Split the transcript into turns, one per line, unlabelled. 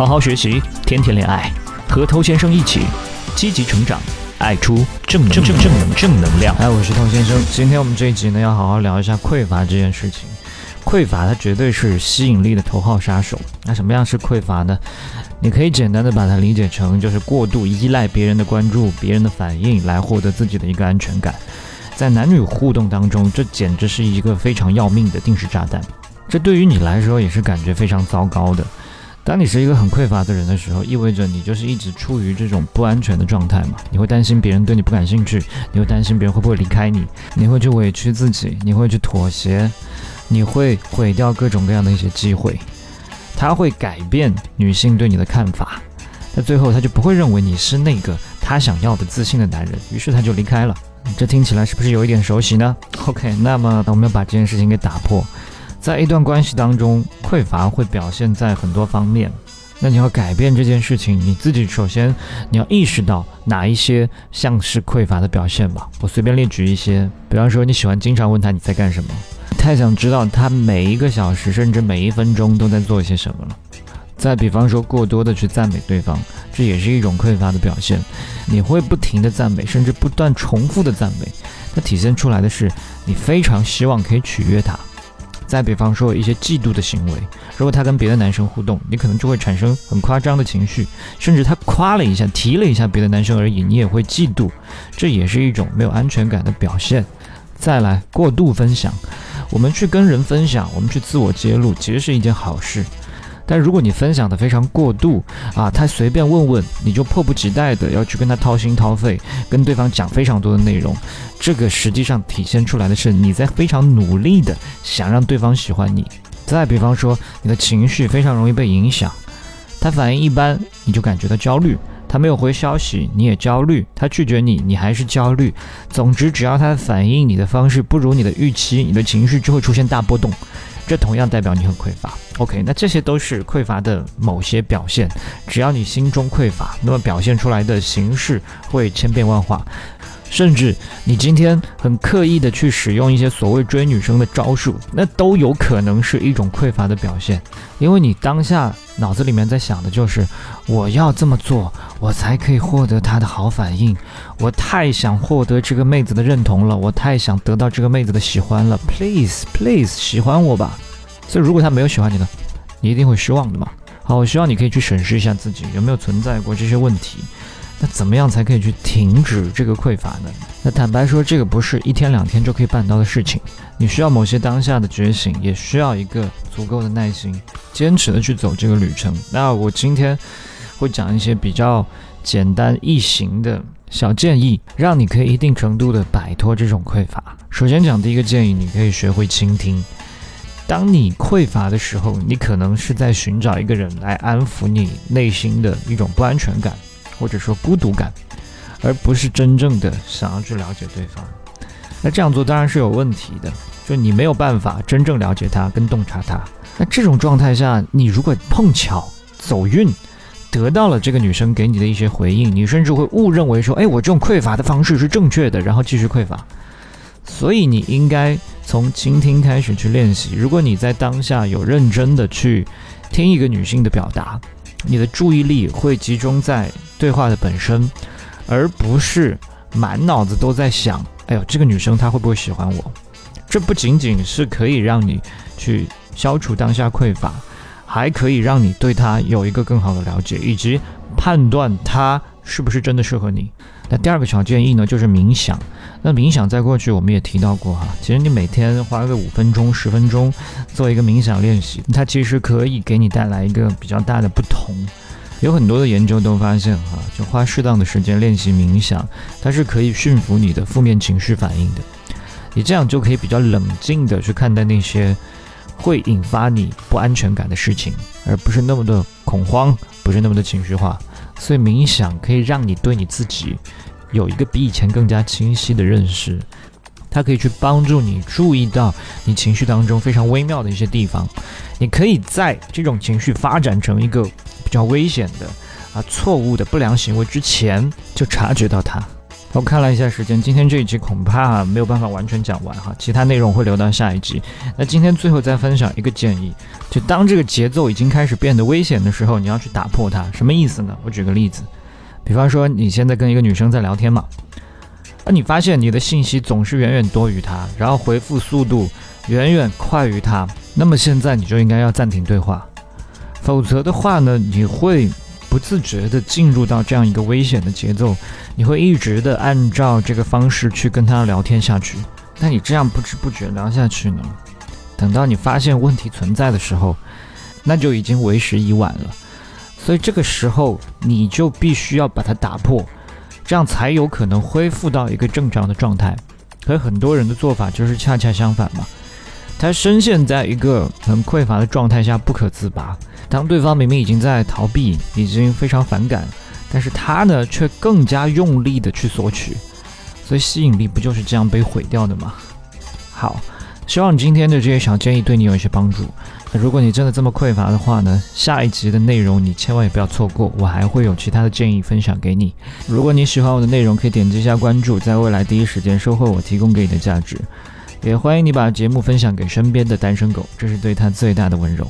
好好学习，天天恋爱，和头先生一起积极成长，爱出正正正正能正能量。
哎，我是头先生，今天我们这一集呢，要好好聊一下匮乏这件事情。匮乏它绝对是吸引力的头号杀手。那什么样是匮乏呢？你可以简单的把它理解成，就是过度依赖别人的关注、别人的反应来获得自己的一个安全感。在男女互动当中，这简直是一个非常要命的定时炸弹。这对于你来说也是感觉非常糟糕的。当你是一个很匮乏的人的时候，意味着你就是一直处于这种不安全的状态嘛？你会担心别人对你不感兴趣，你会担心别人会不会离开你，你会去委屈自己，你会去妥协，你会毁掉各种各样的一些机会。他会改变女性对你的看法，那最后他就不会认为你是那个他想要的自信的男人，于是他就离开了。这听起来是不是有一点熟悉呢？OK，那么我们要把这件事情给打破。在一段关系当中，匮乏会表现在很多方面。那你要改变这件事情，你自己首先你要意识到哪一些像是匮乏的表现吧。我随便列举一些，比方说你喜欢经常问他你在干什么，太想知道他每一个小时甚至每一分钟都在做些什么了。再比方说过多的去赞美对方，这也是一种匮乏的表现。你会不停的赞美，甚至不断重复的赞美，那体现出来的是你非常希望可以取悦他。再比方说一些嫉妒的行为，如果他跟别的男生互动，你可能就会产生很夸张的情绪，甚至他夸了一下、提了一下别的男生而已，你也会嫉妒，这也是一种没有安全感的表现。再来，过度分享，我们去跟人分享，我们去自我揭露，其实是一件好事。但如果你分享的非常过度啊，他随便问问你就迫不及待的要去跟他掏心掏肺，跟对方讲非常多的内容，这个实际上体现出来的是你在非常努力的想让对方喜欢你。再比方说，你的情绪非常容易被影响，他反应一般你就感觉到焦虑，他没有回消息你也焦虑，他拒绝你你还是焦虑。总之，只要他反应你的方式不如你的预期，你的情绪就会出现大波动。这同样代表你很匮乏。OK，那这些都是匮乏的某些表现。只要你心中匮乏，那么表现出来的形式会千变万化。甚至你今天很刻意的去使用一些所谓追女生的招数，那都有可能是一种匮乏的表现。因为你当下脑子里面在想的就是，我要这么做，我才可以获得她的好反应。我太想获得这个妹子的认同了，我太想得到这个妹子的喜欢了。Please, please，喜欢我吧。所以如果他没有喜欢你呢，你一定会失望的嘛。好，我希望你可以去审视一下自己有没有存在过这些问题。那怎么样才可以去停止这个匮乏呢？那坦白说，这个不是一天两天就可以办到的事情。你需要某些当下的觉醒，也需要一个足够的耐心，坚持的去走这个旅程。那我今天会讲一些比较简单易行的小建议，让你可以一定程度的摆脱这种匮乏。首先讲第一个建议，你可以学会倾听。当你匮乏的时候，你可能是在寻找一个人来安抚你内心的一种不安全感。或者说孤独感，而不是真正的想要去了解对方。那这样做当然是有问题的，就你没有办法真正了解他跟洞察他。那这种状态下，你如果碰巧走运，得到了这个女生给你的一些回应，你甚至会误认为说，哎，我这种匮乏的方式是正确的，然后继续匮乏。所以你应该从倾听开始去练习。如果你在当下有认真的去听一个女性的表达。你的注意力会集中在对话的本身，而不是满脑子都在想：哎呦，这个女生她会不会喜欢我？这不仅仅是可以让你去消除当下匮乏，还可以让你对它有一个更好的了解，以及判断它是不是真的适合你。那第二个小建议呢，就是冥想。那冥想在过去我们也提到过哈，其实你每天花个五分钟、十分钟做一个冥想练习，它其实可以给你带来一个比较大的不同。有很多的研究都发现哈，就花适当的时间练习冥想，它是可以驯服你的负面情绪反应的。你这样就可以比较冷静的去看待那些会引发你不安全感的事情，而不是那么的恐慌，不是那么的情绪化。所以冥想可以让你对你自己有一个比以前更加清晰的认识，它可以去帮助你注意到你情绪当中非常微妙的一些地方。你可以在这种情绪发展成一个比较危险的啊错误的不良行为之前就察觉到它。我看了一下时间，今天这一集恐怕没有办法完全讲完哈，其他内容会留到下一集。那今天最后再分享一个建议，就当这个节奏已经开始变得危险的时候，你要去打破它。什么意思呢？我举个例子，比方说你现在跟一个女生在聊天嘛，那你发现你的信息总是远远多于她，然后回复速度远远快于她，那么现在你就应该要暂停对话，否则的话呢，你会。不自觉的进入到这样一个危险的节奏，你会一直的按照这个方式去跟他聊天下去。那你这样不知不觉聊下去呢，等到你发现问题存在的时候，那就已经为时已晚了。所以这个时候你就必须要把它打破，这样才有可能恢复到一个正常的状态。可很多人的做法就是恰恰相反嘛，他深陷在一个很匮乏的状态下不可自拔。当对方明明已经在逃避，已经非常反感，但是他呢却更加用力的去索取，所以吸引力不就是这样被毁掉的吗？好，希望今天的这些小建议对你有一些帮助。如果你真的这么匮乏的话呢，下一集的内容你千万也不要错过，我还会有其他的建议分享给你。如果你喜欢我的内容，可以点击一下关注，在未来第一时间收获我提供给你的价值。也欢迎你把节目分享给身边的单身狗，这是对他最大的温柔。